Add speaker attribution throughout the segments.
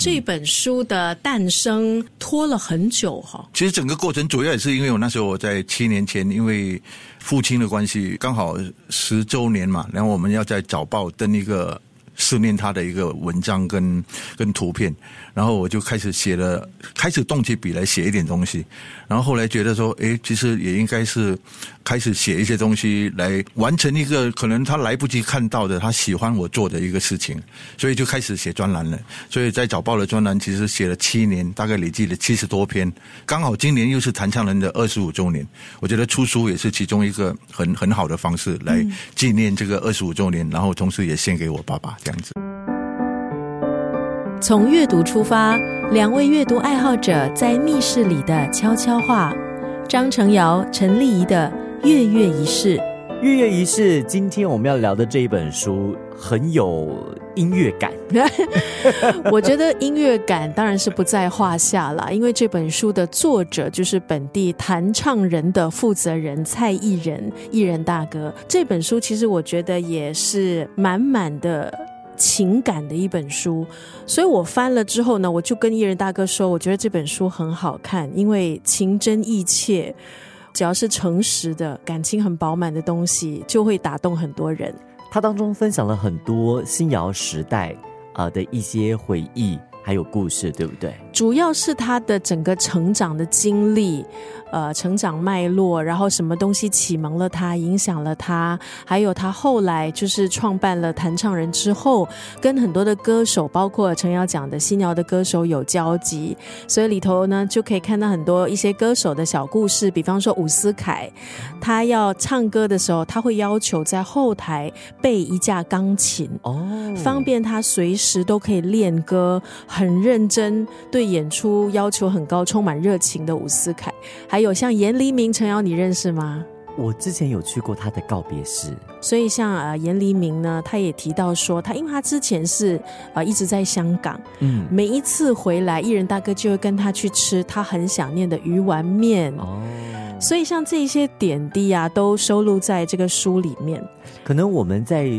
Speaker 1: 这本书的诞生拖了很久哈。
Speaker 2: 其实整个过程主要也是因为我那时候我在七年前，因为父亲的关系，刚好十周年嘛，然后我们要在早报登一个思念他的一个文章跟跟图片。然后我就开始写了，开始动起笔来写一点东西。然后后来觉得说，哎，其实也应该是开始写一些东西来完成一个可能他来不及看到的，他喜欢我做的一个事情。所以就开始写专栏了。所以在早报的专栏其实写了七年，大概累计了七十多篇。刚好今年又是谭唱人的二十五周年，我觉得出书也是其中一个很很好的方式来纪念这个二十五周年，然后同时也献给我爸爸这样子。
Speaker 1: 从阅读出发，两位阅读爱好者在密室里的悄悄话。张成尧、陈丽仪的月月仪式。
Speaker 3: 月月仪式，今天我们要聊的这一本书很有音乐感。
Speaker 1: 我觉得音乐感当然是不在话下了，因为这本书的作者就是本地弹唱人的负责人蔡艺人，艺人大哥。这本书其实我觉得也是满满的。情感的一本书，所以我翻了之后呢，我就跟艺人大哥说，我觉得这本书很好看，因为情真意切，只要是诚实的感情很饱满的东西，就会打动很多人。
Speaker 3: 他当中分享了很多新谣时代啊的一些回忆，还有故事，对不对？
Speaker 1: 主要是他的整个成长的经历。呃，成长脉络，然后什么东西启蒙了他，影响了他，还有他后来就是创办了弹唱人之后，跟很多的歌手，包括陈瑶讲的新谣的歌手有交集，所以里头呢就可以看到很多一些歌手的小故事，比方说伍思凯，他要唱歌的时候，他会要求在后台备一架钢琴哦，方便他随时都可以练歌，很认真，对演出要求很高，充满热情的伍思凯，还。有像严黎明、陈瑶，你认识吗？
Speaker 3: 我之前有去过他的告别式，
Speaker 1: 所以像呃严黎明呢，他也提到说，他因为他之前是呃一直在香港，嗯，每一次回来，艺人大哥就会跟他去吃他很想念的鱼丸面哦，所以像这些点滴啊，都收录在这个书里面。
Speaker 3: 可能我们在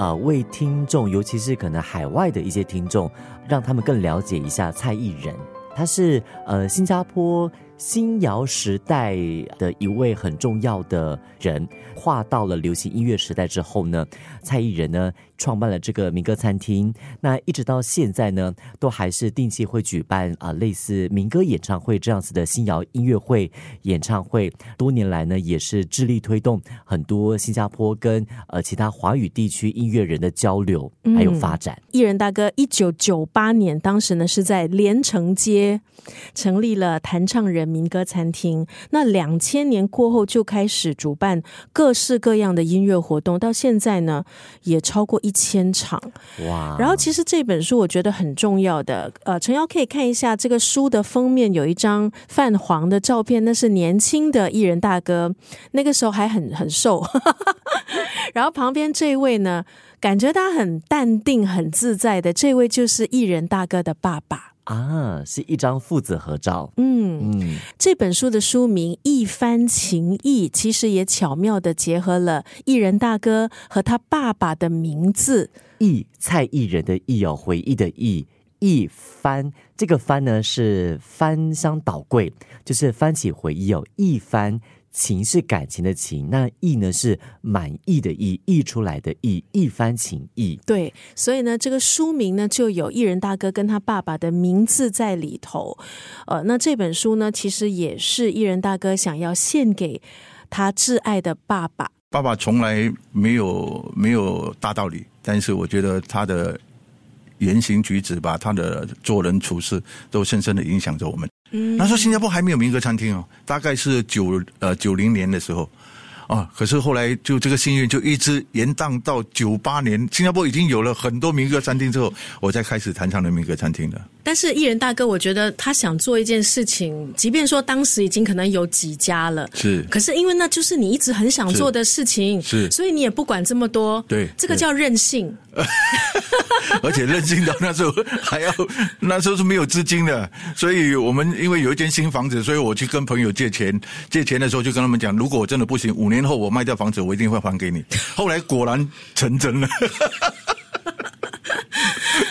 Speaker 3: 啊为听众，尤其是可能海外的一些听众，让他们更了解一下蔡艺人，他是呃新加坡。新谣时代的一位很重要的人，跨到了流行音乐时代之后呢，蔡艺人呢。创办了这个民歌餐厅，那一直到现在呢，都还是定期会举办啊类似民歌演唱会这样子的新谣音乐会演唱会。多年来呢，也是致力推动很多新加坡跟呃其他华语地区音乐人的交流还有发展。
Speaker 1: 艺人大哥，一九九八年当时呢是在连城街成立了弹唱人民歌餐厅，那两千年过后就开始主办各式各样的音乐活动，到现在呢也超过一。千场哇！然后其实这本书我觉得很重要的，呃，陈瑶可以看一下这个书的封面，有一张泛黄的照片，那是年轻的艺人大哥，那个时候还很很瘦。然后旁边这位呢，感觉他很淡定、很自在的，这位就是艺人大哥的爸爸。
Speaker 3: 啊，是一张父子合照。
Speaker 1: 嗯嗯，这本书的书名《一番情谊》，其实也巧妙的结合了艺人大哥和他爸爸的名字“
Speaker 3: 忆”，蔡艺人的“忆”哦，回忆的“忆”，一番这个“番”呢是翻箱倒柜，就是翻起回忆哦，一番。情是感情的情，那意呢是满意的意，溢出来的意，一番情意。
Speaker 1: 对，所以呢，这个书名呢就有艺人大哥跟他爸爸的名字在里头。呃，那这本书呢，其实也是艺人大哥想要献给他挚爱的爸爸。
Speaker 2: 爸爸从来没有没有大道理，但是我觉得他的言行举止吧，他的做人处事都深深的影响着我们。那时候新加坡还没有民歌餐厅哦，大概是九呃九零年的时候，啊，可是后来就这个幸运就一直延宕到九八年，新加坡已经有了很多民歌餐厅之后，我才开始弹唱的民歌餐厅的。
Speaker 1: 但是艺人大哥，我觉得他想做一件事情，即便说当时已经可能有几家了，
Speaker 2: 是，
Speaker 1: 可是因为那就是你一直很想做的事情，
Speaker 2: 是，
Speaker 1: 所以你也不管这么多，
Speaker 2: 对，
Speaker 1: 这个叫任性，
Speaker 2: 而且任性到那时候还要 那时候是没有资金的，所以我们因为有一间新房子，所以我去跟朋友借钱，借钱的时候就跟他们讲，如果我真的不行，五年后我卖掉房子，我一定会还给你。后来果然成真了。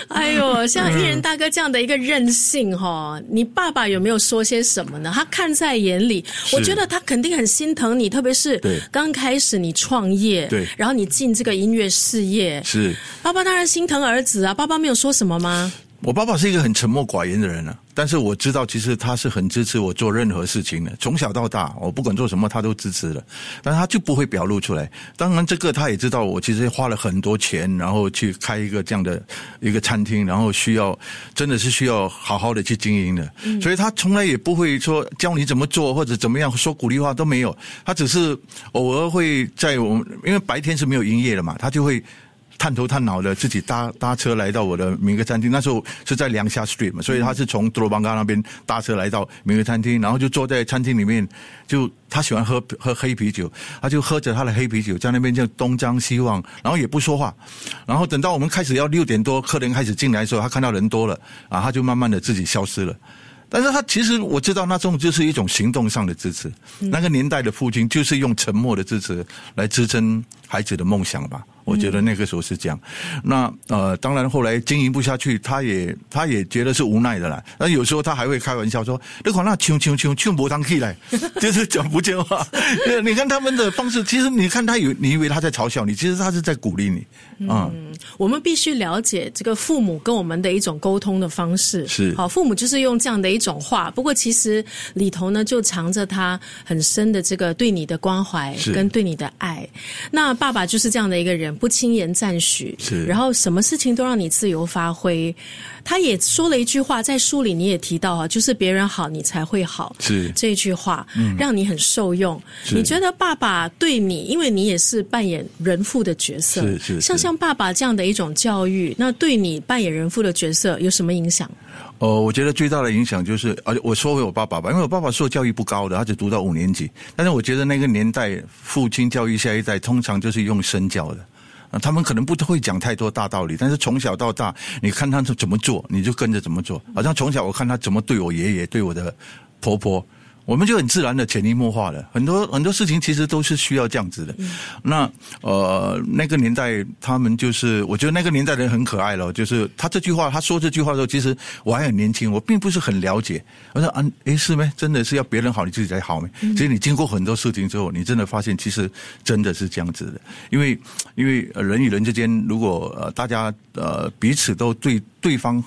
Speaker 1: 哎呦，像艺人大哥这样的一个任性哈，你爸爸有没有说些什么呢？他看在眼里，我觉得他肯定很心疼你，特别是
Speaker 2: 对
Speaker 1: 刚开始你创业，
Speaker 2: 对
Speaker 1: 然后你进这个音乐事业，
Speaker 2: 是
Speaker 1: 爸爸当然心疼儿子啊。爸爸没有说什么吗？
Speaker 2: 我爸爸是一个很沉默寡言的人啊，但是我知道其实他是很支持我做任何事情的，从小到大，我不管做什么他都支持的，但他就不会表露出来。当然，这个他也知道我其实花了很多钱，然后去开一个这样的一个餐厅，然后需要真的是需要好好的去经营的，所以他从来也不会说教你怎么做或者怎么样说鼓励话都没有，他只是偶尔会在我们因为白天是没有营业的嘛，他就会。探头探脑的自己搭搭车来到我的民歌餐厅，那时候是在梁下 Street 嘛，所以他是从多罗邦嘎那边搭车来到民歌餐厅，然后就坐在餐厅里面，就他喜欢喝喝黑啤酒，他就喝着他的黑啤酒在那边就东张西望，然后也不说话，然后等到我们开始要六点多客人开始进来的时候，他看到人多了啊，他就慢慢的自己消失了。但是他其实我知道那种就是一种行动上的支持，那个年代的父亲就是用沉默的支持来支撑孩子的梦想吧。我觉得那个时候是这样。那呃，当然后来经营不下去，他也他也觉得是无奈的啦。那有时候他还会开玩笑说：“那款那穷穷穷穷不当起来，就是讲福建话。”你看他们的方式，其实你看他有，你以为他在嘲笑你，其实他是在鼓励你嗯。
Speaker 1: 我们必须了解这个父母跟我们的一种沟通的方式。
Speaker 2: 是
Speaker 1: 好，父母就是用这样的一种话，不过其实里头呢就藏着他很深的这个对你的关怀跟对你的爱。那爸爸就是这样的一个人，不轻言赞许，
Speaker 2: 是
Speaker 1: 然后什么事情都让你自由发挥。他也说了一句话，在书里你也提到啊，就是别人好，你才会好。
Speaker 2: 是
Speaker 1: 这句话，让你很受用。
Speaker 2: 是
Speaker 1: 你觉得爸爸对你，因为你也是扮演人父的角色，
Speaker 2: 是是是
Speaker 1: 像像爸爸这样的一种教育，那对你扮演人父的角色有什么影响？
Speaker 2: 哦，我觉得最大的影响就是，而且我说回我爸爸吧，因为我爸爸受教育不高的，他只读到五年级。但是我觉得那个年代，父亲教育下一代，通常就是用身教的。啊，他们可能不会讲太多大道理，但是从小到大，你看他怎么做，你就跟着怎么做。好像从小我看他怎么对我爷爷、对我的婆婆，我们就很自然的潜移默化了。很多很多事情其实都是需要这样子的。那呃，那个年代他们就是，我觉得那个年代的人很可爱了。就是他这句话，他说这句话的时候，其实我还很年轻，我并不是很了解。我说啊，诶，是没？真的是要别人好，你自己才好没？其实你经过很多事情之后，你真的发现，其实真的是这样子的。因为因为呃人与人之间，如果呃大家呃彼此都对对方。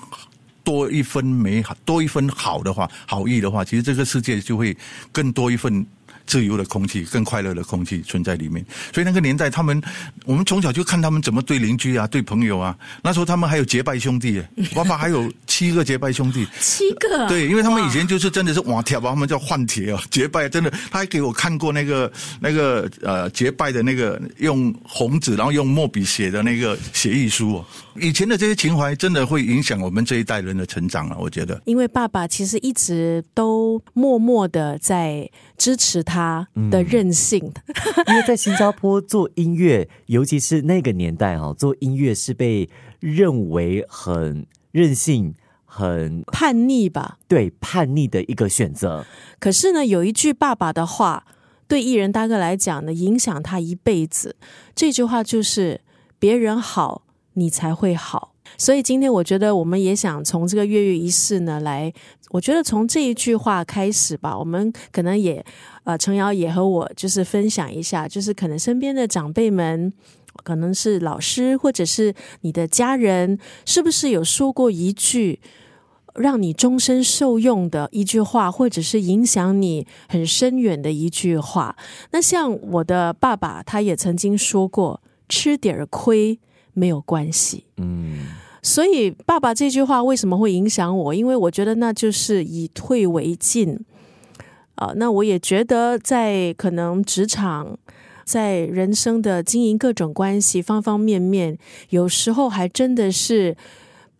Speaker 2: 多一分美好，多一分好的话，好意的话，其实这个世界就会更多一份自由的空气，更快乐的空气存在里面。所以那个年代，他们我们从小就看他们怎么对邻居啊，对朋友啊。那时候他们还有结拜兄弟，爸爸还有七个结拜兄弟。
Speaker 1: 七个，
Speaker 2: 对，因为他们以前就是真的是瓦铁吧，他们叫换铁哦，结拜真的，他还给我看过那个那个呃结拜的那个用红纸，然后用墨笔写的那个协议书哦。以前的这些情怀，真的会影响我们这一代人的成长啊，我觉得。
Speaker 1: 因为爸爸其实一直都默默的在支持他的任性。
Speaker 3: 因为在新加坡做音乐，尤其是那个年代哈、做音乐是被认为很任性、很
Speaker 1: 叛逆吧。
Speaker 3: 对叛逆的一个选择。
Speaker 1: 可是呢，有一句爸爸的话，对艺人大哥来讲呢，影响他一辈子。这句话就是“别人好，你才会好”。所以今天我觉得我们也想从这个月月仪式呢来，我觉得从这一句话开始吧，我们可能也呃，程瑶也和我就是分享一下，就是可能身边的长辈们。可能是老师，或者是你的家人，是不是有说过一句让你终身受用的一句话，或者是影响你很深远的一句话？那像我的爸爸，他也曾经说过：“吃点儿亏没有关系。”
Speaker 3: 嗯，
Speaker 1: 所以，爸爸这句话为什么会影响我？因为我觉得那就是以退为进。啊、那我也觉得在可能职场，在人生的经营各种关系方方面面，有时候还真的是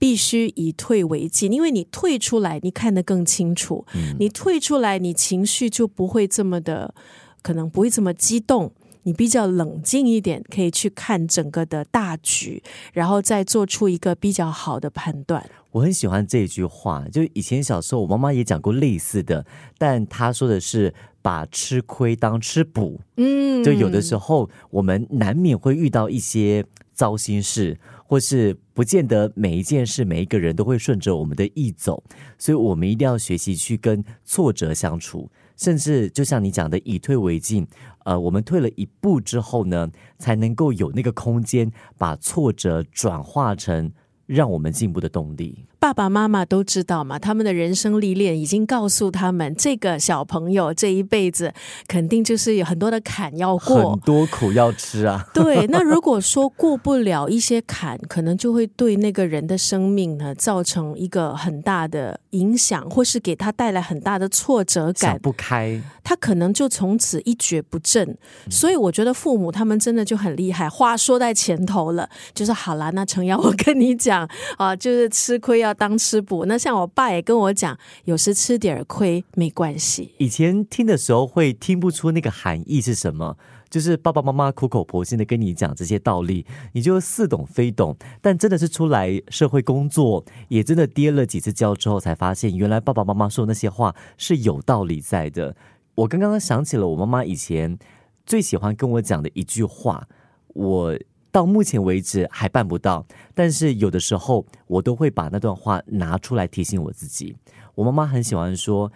Speaker 1: 必须以退为进，因为你退出来，你看得更清楚；你退出来，你情绪就不会这么的，可能不会这么激动。你比较冷静一点，可以去看整个的大局，然后再做出一个比较好的判断。
Speaker 3: 我很喜欢这句话，就以前小时候我妈妈也讲过类似的，但她说的是把吃亏当吃补。
Speaker 1: 嗯，
Speaker 3: 就有的时候我们难免会遇到一些糟心事，或是不见得每一件事、每一个人都会顺着我们的意走，所以我们一定要学习去跟挫折相处，甚至就像你讲的，以退为进。呃，我们退了一步之后呢，才能够有那个空间，把挫折转化成让我们进步的动力。
Speaker 1: 爸爸妈妈都知道嘛，他们的人生历练已经告诉他们，这个小朋友这一辈子肯定就是有很多的坎要过，
Speaker 3: 很多苦要吃啊。
Speaker 1: 对，那如果说过不了一些坎，可能就会对那个人的生命呢造成一个很大的影响，或是给他带来很大的挫折感，
Speaker 3: 想不开，
Speaker 1: 他可能就从此一蹶不振。所以我觉得父母他们真的就很厉害，话说在前头了，就是好了，那程瑶，我跟你讲 啊，就是吃亏要。当吃补，那像我爸也跟我讲，有时吃点亏没关系。
Speaker 3: 以前听的时候会听不出那个含义是什么，就是爸爸妈妈苦口婆心的跟你讲这些道理，你就似懂非懂。但真的是出来社会工作，也真的跌了几次跤之后，才发现原来爸爸妈妈说那些话是有道理在的。我刚刚想起了我妈妈以前最喜欢跟我讲的一句话，我。到目前为止还办不到，但是有的时候我都会把那段话拿出来提醒我自己。我妈妈很喜欢说：“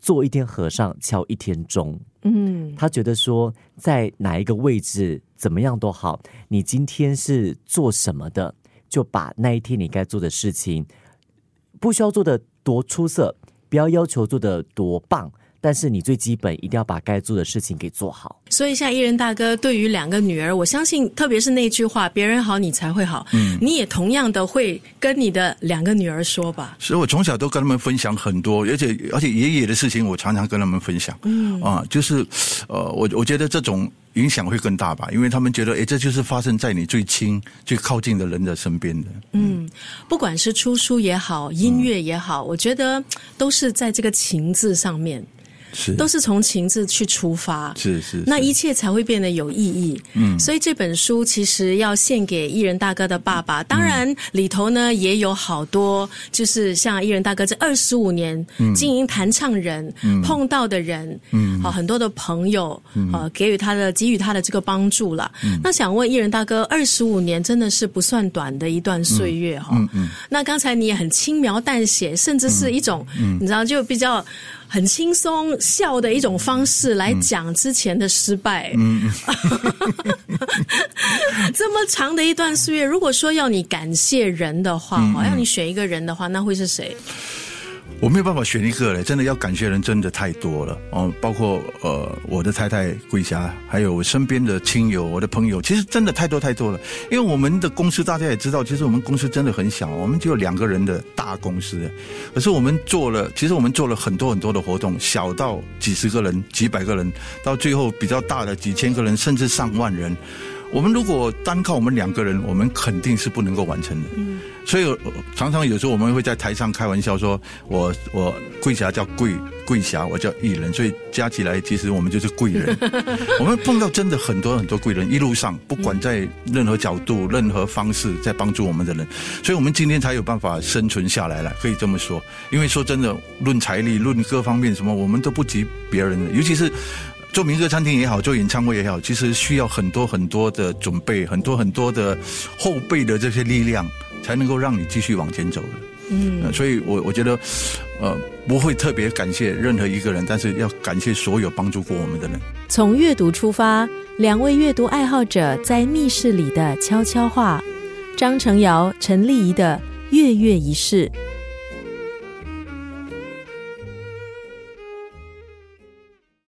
Speaker 3: 做一天和尚敲一天钟。”嗯，她觉得说在哪一个位置怎么样都好，你今天是做什么的，就把那一天你该做的事情，不需要做的多出色，不要要求做的多棒。但是你最基本一定要把该做的事情给做好。
Speaker 1: 所以，像艺人大哥对于两个女儿，我相信，特别是那句话“别人好，你才会好”，嗯，你也同样的会跟你的两个女儿说吧。
Speaker 2: 所以我从小都跟他们分享很多，而且而且爷爷的事情，我常常跟他们分享。嗯啊，就是呃，我我觉得这种影响会更大吧，因为他们觉得，哎，这就是发生在你最亲、最靠近的人的身边的。
Speaker 1: 嗯，不管是出书也好，音乐也好，我觉得都是在这个情字上面。
Speaker 2: 是，
Speaker 1: 都是从情字去出发，
Speaker 2: 是是，
Speaker 1: 那一切才会变得有意义。嗯，所以这本书其实要献给艺人大哥的爸爸。当然里头呢也有好多，就是像艺人大哥这二十五年经营弹唱人碰到的人，嗯，好很多的朋友，呃，给予他的给予他的这个帮助了。那想问艺人大哥，二十五年真的是不算短的一段岁月哈。嗯嗯。那刚才你也很轻描淡写，甚至是一种，你知道就比较。很轻松笑的一种方式来讲之前的失败。嗯，这么长的一段岁月，如果说要你感谢人的话，哈，要你选一个人的话，那会是谁？
Speaker 2: 我没有办法选一个嘞，真的要感谢人真的太多了哦，包括呃我的太太桂霞，还有我身边的亲友、我的朋友，其实真的太多太多了。因为我们的公司大家也知道，其实我们公司真的很小，我们只有两个人的大公司，可是我们做了，其实我们做了很多很多的活动，小到几十个人、几百个人，到最后比较大的几千个人，甚至上万人。我们如果单靠我们两个人，我们肯定是不能够完成的。嗯，所以常常有时候我们会在台上开玩笑说：“我我贵霞叫贵贵霞，我叫艺人，所以加起来其实我们就是贵人。我们碰到真的很多很多贵人，一路上不管在任何角度、任何方式在帮助我们的人，所以我们今天才有办法生存下来了。可以这么说，因为说真的，论财力、论各方面什么，我们都不及别人的，尤其是。做民歌餐厅也好，做演唱会也好，其实需要很多很多的准备，很多很多的后备的这些力量，才能够让你继续往前走的。嗯，所以我我觉得，呃，不会特别感谢任何一个人，但是要感谢所有帮助过我们的人。
Speaker 1: 从阅读出发，两位阅读爱好者在密室里的悄悄话，张成尧、陈丽仪的月月仪式。